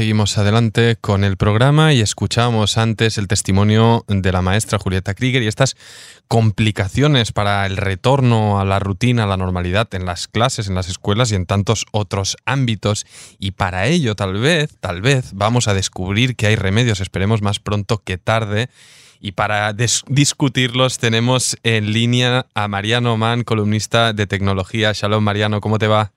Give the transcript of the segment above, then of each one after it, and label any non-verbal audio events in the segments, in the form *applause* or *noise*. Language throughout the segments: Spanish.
Seguimos adelante con el programa y escuchamos antes el testimonio de la maestra Julieta Krieger y estas complicaciones para el retorno a la rutina, a la normalidad en las clases, en las escuelas y en tantos otros ámbitos. Y para ello, tal vez, tal vez, vamos a descubrir que hay remedios, esperemos más pronto que tarde. Y para discutirlos tenemos en línea a Mariano Mann, columnista de tecnología. Shalom, Mariano, ¿cómo te va?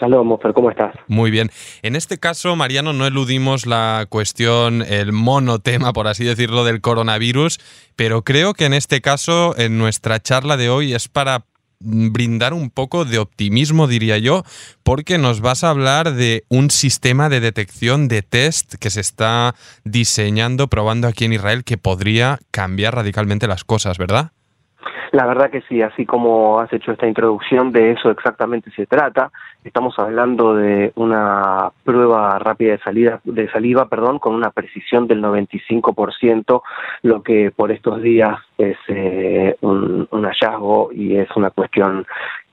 Shalom, Mofer, ¿cómo estás? Muy bien. En este caso, Mariano, no eludimos la cuestión, el monotema, por así decirlo, del coronavirus, pero creo que en este caso, en nuestra charla de hoy, es para brindar un poco de optimismo, diría yo, porque nos vas a hablar de un sistema de detección de test que se está diseñando, probando aquí en Israel, que podría cambiar radicalmente las cosas, ¿verdad? La verdad que sí, así como has hecho esta introducción, de eso exactamente se trata. Estamos hablando de una prueba rápida de salida de saliva, perdón, con una precisión del 95%, lo que por estos días es eh, un, un hallazgo y es una cuestión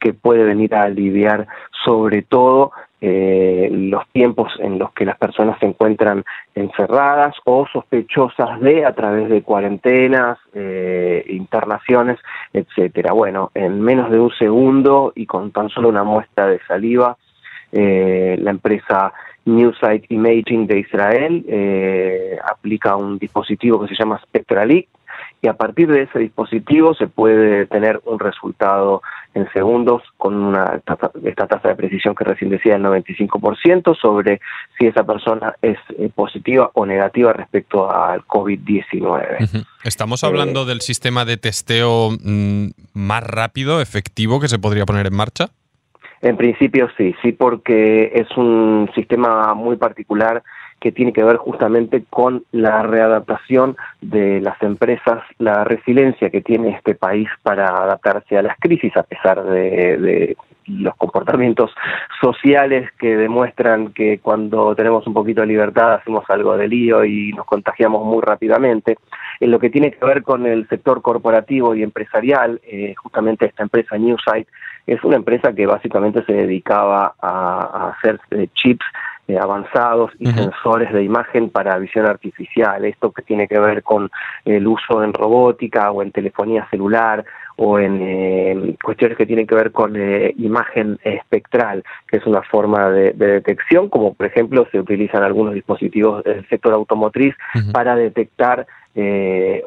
que puede venir a aliviar sobre todo eh, los tiempos en los que las personas se encuentran encerradas o sospechosas de a través de cuarentenas, eh, internaciones, etcétera. Bueno, en menos de un segundo y con tan solo una muestra de saliva, eh, la empresa Newsight Imaging de Israel eh, aplica un dispositivo que se llama Spectralic y a partir de ese dispositivo se puede tener un resultado en segundos con una esta tasa de precisión que recién decía el 95% sobre si esa persona es eh, positiva o negativa respecto al COVID-19. Estamos hablando eh, del sistema de testeo mm, más rápido, efectivo que se podría poner en marcha. En principio sí, sí porque es un sistema muy particular que tiene que ver justamente con la readaptación de las empresas, la resiliencia que tiene este país para adaptarse a las crisis, a pesar de, los comportamientos sociales que demuestran que cuando tenemos un poquito de libertad hacemos algo de lío y nos contagiamos muy rápidamente. En lo que tiene que ver con el sector corporativo y empresarial, eh, justamente esta empresa Newsight es una empresa que básicamente se dedicaba a hacer eh, chips eh, avanzados y sensores de imagen para visión artificial, esto que tiene que ver con el uso en robótica o en telefonía celular o en eh, cuestiones que tienen que ver con eh, imagen espectral, que es una forma de, detección, como por ejemplo se utilizan algunos dispositivos del sector automotriz para detectar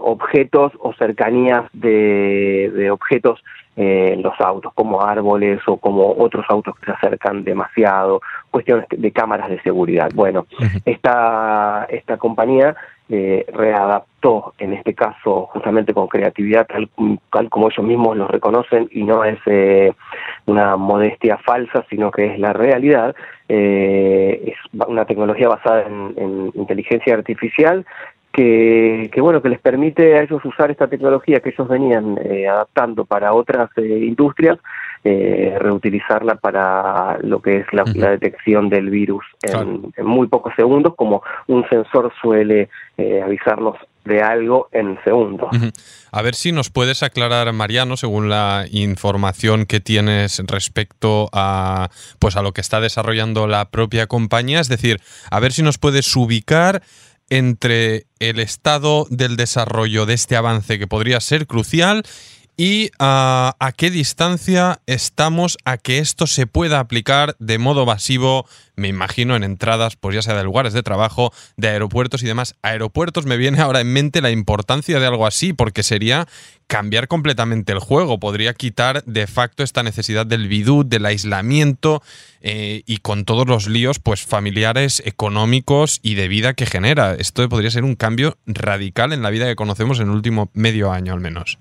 objetos o cercanías de, de objetos en los autos, como árboles o como otros autos que se acercan demasiado, cuestiones de cámaras de seguridad. Bueno, esta, esta compañía eh, readaptó, en este caso justamente con creatividad, tal, como ellos mismos lo reconocen, y no es eh, una modestia falsa, sino que es la realidad, eh, es una tecnología basada en inteligencia artificial que, bueno que les permite a ellos usar esta tecnología que ellos venían eh, adaptando para otras eh, industrias eh, reutilizarla para lo que es la, detección del virus en, muy pocos segundos como un sensor suele avisarnos de algo en segundos. A ver si nos puedes aclarar, Mariano, según la información que tienes respecto a pues a lo que está desarrollando la propia compañía, es decir, a ver si nos puedes ubicar entre el estado del desarrollo de este avance que podría ser crucial y ah, a qué distancia estamos a que esto se pueda aplicar de modo masivo, me imagino, en entradas, pues ya sea de lugares de trabajo, de aeropuertos y demás. Aeropuertos me viene ahora en mente la importancia de algo así, porque sería cambiar completamente el juego, podría quitar de facto esta necesidad del bidú, del aislamiento eh, y con todos los líos pues familiares, económicos y de vida que genera. Esto podría ser un cambio radical en la vida que conocemos en el último medio año al menos.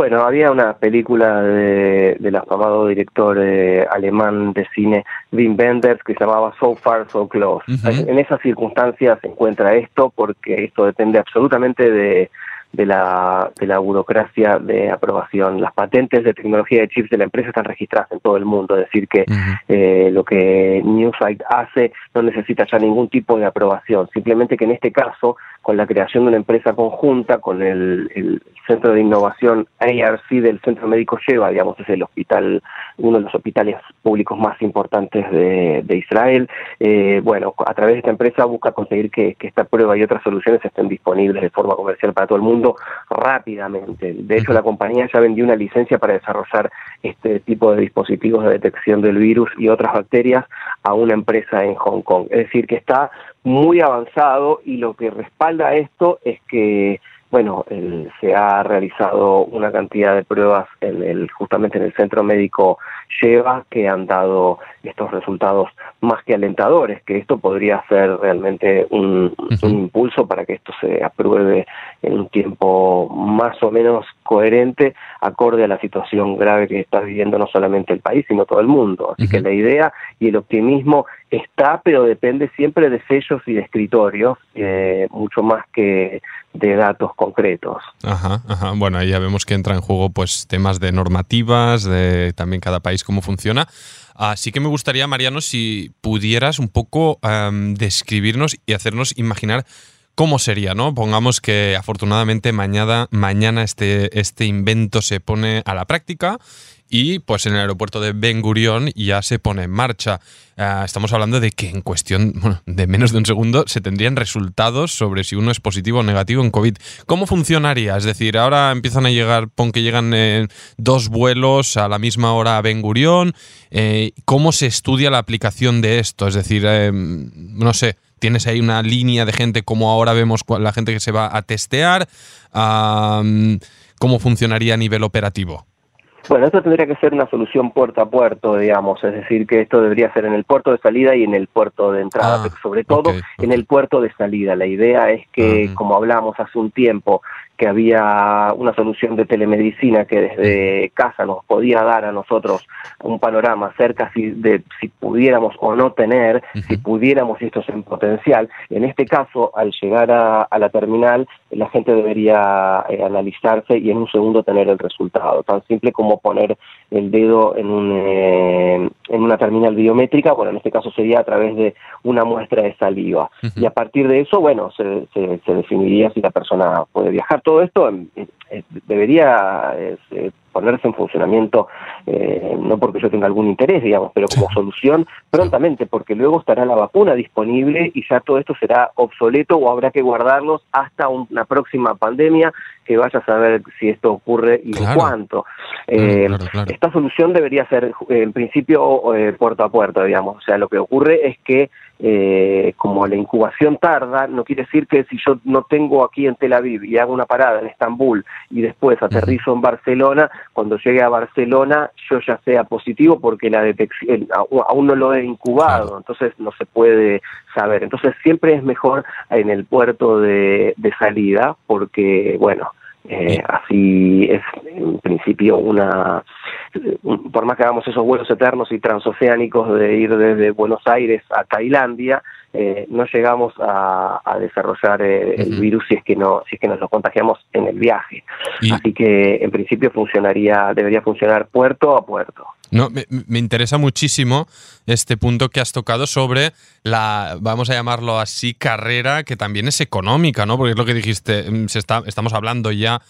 Bueno, había una película de, del afamado director eh, alemán de cine Wim Wenders que se llamaba So Far, So Close. En esas circunstancias se encuentra esto porque esto depende absolutamente de, de la, de la burocracia de aprobación. Las patentes de tecnología de chips de la empresa están registradas en todo el mundo, es decir, que eh, lo que Newsight hace no necesita ya ningún tipo de aprobación, simplemente que en este caso, con la creación de una empresa conjunta con el, Centro de Innovación ARC del Centro Médico Lleva, digamos, es el hospital, uno de los hospitales públicos más importantes de, Israel. Eh, bueno, a través de esta empresa busca conseguir que, esta prueba y otras soluciones estén disponibles de forma comercial para todo el mundo rápidamente. De hecho, la compañía ya vendió una licencia para desarrollar este tipo de dispositivos de detección del virus y otras bacterias a una empresa en Hong Kong. Es decir, que está muy avanzado y lo que respalda esto es que bueno, se ha realizado una cantidad de pruebas en el, justamente en el centro médico Lleva que han dado estos resultados más que alentadores, que esto podría ser realmente un, impulso para que esto se apruebe en un tiempo más o menos coherente, acorde a la situación grave que está viviendo no solamente el país, sino todo el mundo. Así que la idea y el optimismo está, pero depende siempre de sellos y de escritorios, eh, mucho más que de datos concretos. Ajá, ajá. Bueno, ahí ya vemos que entra en juego pues temas de normativas, de también cada país cómo funciona. Así que me gustaría, Mariano, si pudieras un poco describirnos y hacernos imaginar cómo sería, ¿no? Pongamos que afortunadamente mañana, mañana este, este invento se pone a la práctica y pues en el aeropuerto de Ben Gurion ya se pone en marcha. Ah, estamos hablando de que en cuestión de menos de un segundo se tendrían resultados sobre si uno es positivo o negativo en COVID. ¿Cómo funcionaría? Es decir, ahora empiezan a llegar, pon que llegan eh, dos vuelos a la misma hora a Ben Gurion. Eh, ¿Cómo se estudia la aplicación de esto? Es decir, eh, no sé, tienes ahí una línea de gente como ahora vemos la gente que se va a testear. ¿Cómo funcionaría a nivel operativo? Bueno, esto tendría que ser una solución puerto a puerto, digamos, es decir, que esto debería ser en el puerto de salida y en el puerto de entrada, ah, pero sobre todo en el puerto de salida. La idea es que, como hablamos hace un tiempo, que había una solución de telemedicina que desde casa nos podía dar a nosotros un panorama acerca si, de si pudiéramos o no tener, si pudiéramos y esto es en potencial. En este caso, al llegar a, la terminal, la gente debería eh, analizarse y en un segundo tener el resultado. Tan simple como poner el dedo en, un, eh, en una terminal biométrica, bueno, en este caso sería a través de una muestra de saliva. Y a partir de eso, bueno, se, se definiría si la persona puede viajar todo esto eh, debería eh, ponerse en funcionamiento, eh, no porque yo tenga algún interés, digamos, pero como solución prontamente, porque luego estará la vacuna disponible y ya todo esto será obsoleto o habrá que guardarlos hasta una próxima pandemia que vaya a saber si esto ocurre y en cuánto. esta solución debería ser, en principio, puerto a puerto, digamos. O sea, lo que ocurre es que eh, como la incubación tarda, no quiere decir que si yo no tengo aquí en Tel Aviv y hago una parada en Estambul y después aterrizo en Barcelona, cuando llegue a Barcelona yo ya sea positivo porque la detección aún no lo he incubado, entonces no se puede saber. Entonces siempre es mejor en el puerto de, de salida porque, bueno, eh, así es en principio una, por más que hagamos esos vuelos eternos y transoceánicos de ir desde Buenos Aires a Tailandia, eh, no llegamos a, desarrollar eh, el virus si es que no si es que nos lo contagiamos en el viaje. Así que en principio funcionaría debería funcionar puerto a puerto. No, me, interesa muchísimo este punto que has tocado sobre la, vamos a llamarlo así, carrera que también es económica, ¿no? Porque es lo que dijiste, mm, se está, estamos hablando ya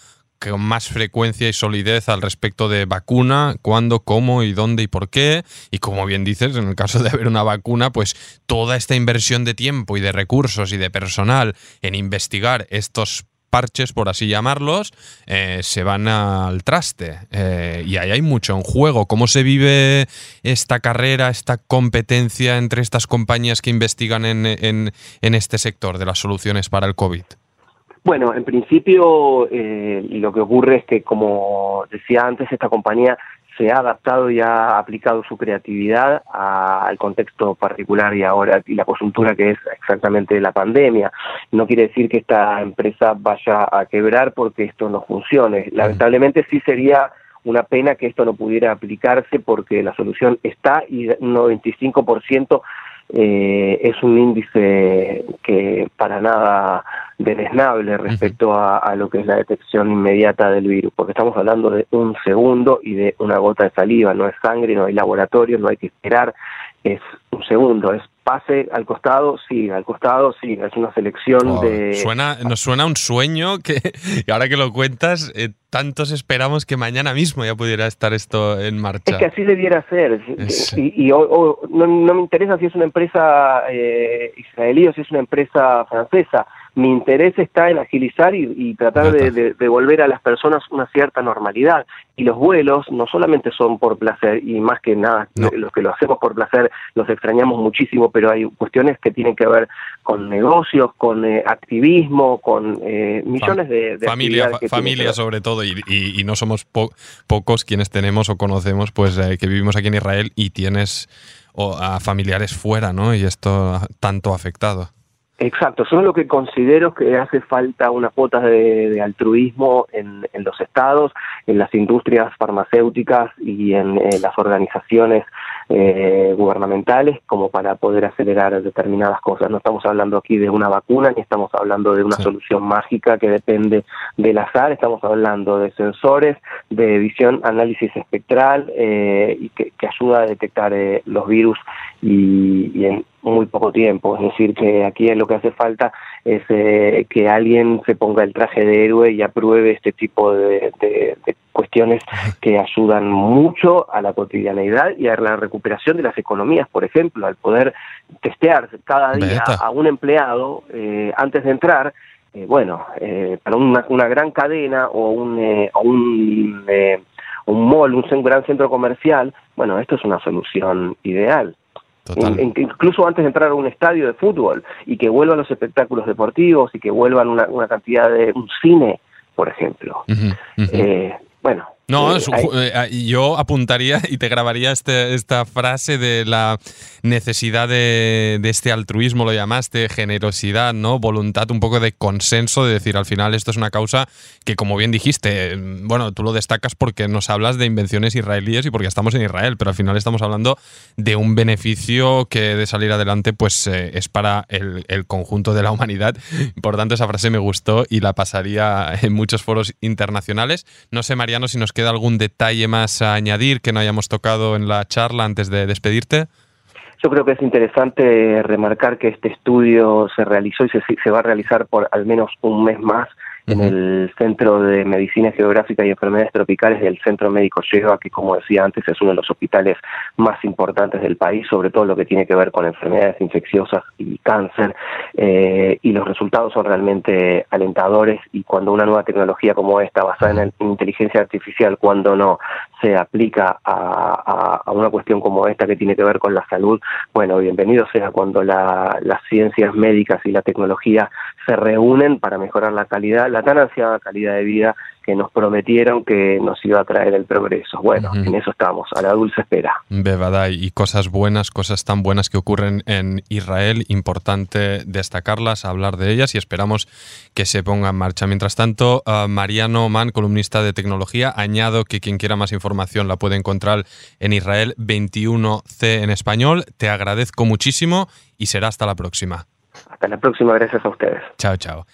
con más frecuencia y solidez al respecto de vacuna, cuándo, cómo y dónde y por qué. Y como bien dices, en el caso de haber una vacuna, pues toda esta inversión de tiempo y de recursos y de personal en investigar estos parches, por así llamarlos, eh, se van al traste. Eh, y ahí hay mucho en juego. ¿Cómo se vive esta carrera, esta competencia entre estas compañías que investigan en, en, este sector de las soluciones para el COVID? Bueno, en principio eh, lo que ocurre es que, como decía antes, esta compañía se ha adaptado y ha aplicado su creatividad al contexto particular y ahora y la coyuntura que es exactamente la pandemia. No quiere decir que esta empresa vaya a quebrar porque esto no funcione. Lamentablemente sí sería una pena que esto no pudiera aplicarse porque la solución está y un 95% eh, es un índice que para nada deleznable respecto a, lo que es la detección inmediata del virus, porque estamos hablando de un segundo y de una gota de saliva, no es sangre, no hay laboratorio, no hay que esperar es un segundo, es pase al costado, sí, al costado, sí, es una selección Oh, de... Suena, nos suena un sueño que, y *laughs* ahora que lo cuentas, eh, tantos esperamos que mañana mismo ya pudiera estar esto en marcha. Es que así debiera ser. Es- Y, y o- o- no, no me interesa si es una empresa eh, israelí o si es una empresa francesa. Mi interés está en agilizar y, y tratar de, de- de volver a las personas una cierta normalidad. Y los vuelos no solamente son por placer, y más que nada, No. los que lo hacemos por placer los extrañamos muchísimo, pero hay cuestiones que tienen que ver con negocios, con eh, activismo, con eh, millones de, de familia, fa- familia sobre todo, y, y- y no somos po- pocos quienes tenemos o conocemos, pues eh, que vivimos aquí en Israel y tienes o, a familiares fuera, ¿no? Y esto tanto afectado. Exacto, es lo que considero que hace falta una cuota de, de altruismo en, en los estados, en las industrias farmacéuticas y en eh, las organizaciones eh, gubernamentales como para poder acelerar determinadas cosas. No estamos hablando aquí de una vacuna ni estamos hablando de una Sí. solución mágica que depende del azar, estamos hablando de sensores, de visión, análisis espectral eh, y que, que ayuda a detectar eh, los virus y, y en muy poco tiempo. Es decir, que aquí lo que hace falta es eh, que alguien se ponga el traje de héroe y apruebe este tipo de, de- de cuestiones que ayudan mucho a la cotidianeidad y a la recuperación de las economías, por ejemplo, al poder testear cada día a un empleado eh, antes de entrar. eh, bueno, eh, para una, una gran cadena o un, eh, o un, eh, un mall, un gran centro comercial, bueno, esto es una solución ideal. Total. In- in- incluso antes de entrar a un estadio de fútbol y que vuelvan los espectáculos deportivos y que vuelvan una, una cantidad de un cine, por ejemplo. Eh, bueno, No, eh, es eh, yo apuntaría y te grabaría este- esta frase de la necesidad de, de este altruismo, lo llamaste, generosidad, ¿no? Voluntad, un poco de consenso, de decir, al final esto es una causa que, como bien dijiste, eh, bueno, tú lo destacas porque nos hablas de invenciones israelíes y porque estamos en Israel, pero al final estamos hablando de un beneficio que de salir adelante, pues eh, es para el, el conjunto de la humanidad. Por tanto, esa frase me gustó y la pasaría en muchos foros internacionales. No sé, Mariano, si nos queda algún detalle más a añadir que no hayamos tocado en la charla antes de despedirte. Yo creo que es interesante remarcar que este estudio se realizó y se, se va a realizar por al menos un mes más en el Centro de Medicina Geográfica y Enfermedades Tropicales del Centro Médico Lleva, que como decía antes es uno de los hospitales más importantes del país, sobre todo lo que tiene que ver con enfermedades infecciosas y cáncer, eh, y los resultados son realmente alentadores y cuando una nueva tecnología como esta, basada en inteligencia artificial, cuando no se aplica a, a- una cuestión como esta que tiene que ver con la salud, bueno, bienvenido sea cuando la- las ciencias médicas y la tecnología se reúnen para mejorar la calidad, la tan ansiada calidad de vida que nos prometieron que nos iba a traer el progreso. Bueno, en eso estamos, a la dulce espera. Bebadai y cosas buenas, cosas tan buenas que ocurren en Israel, importante destacarlas, hablar de ellas y esperamos que se ponga en marcha. Mientras tanto, uh, Mariano Mann, columnista de tecnología, añado que quien quiera más información la puede encontrar en Israel 21C en español. Te agradezco muchísimo y será hasta la próxima. Hasta la próxima, gracias a ustedes. Chao, chao.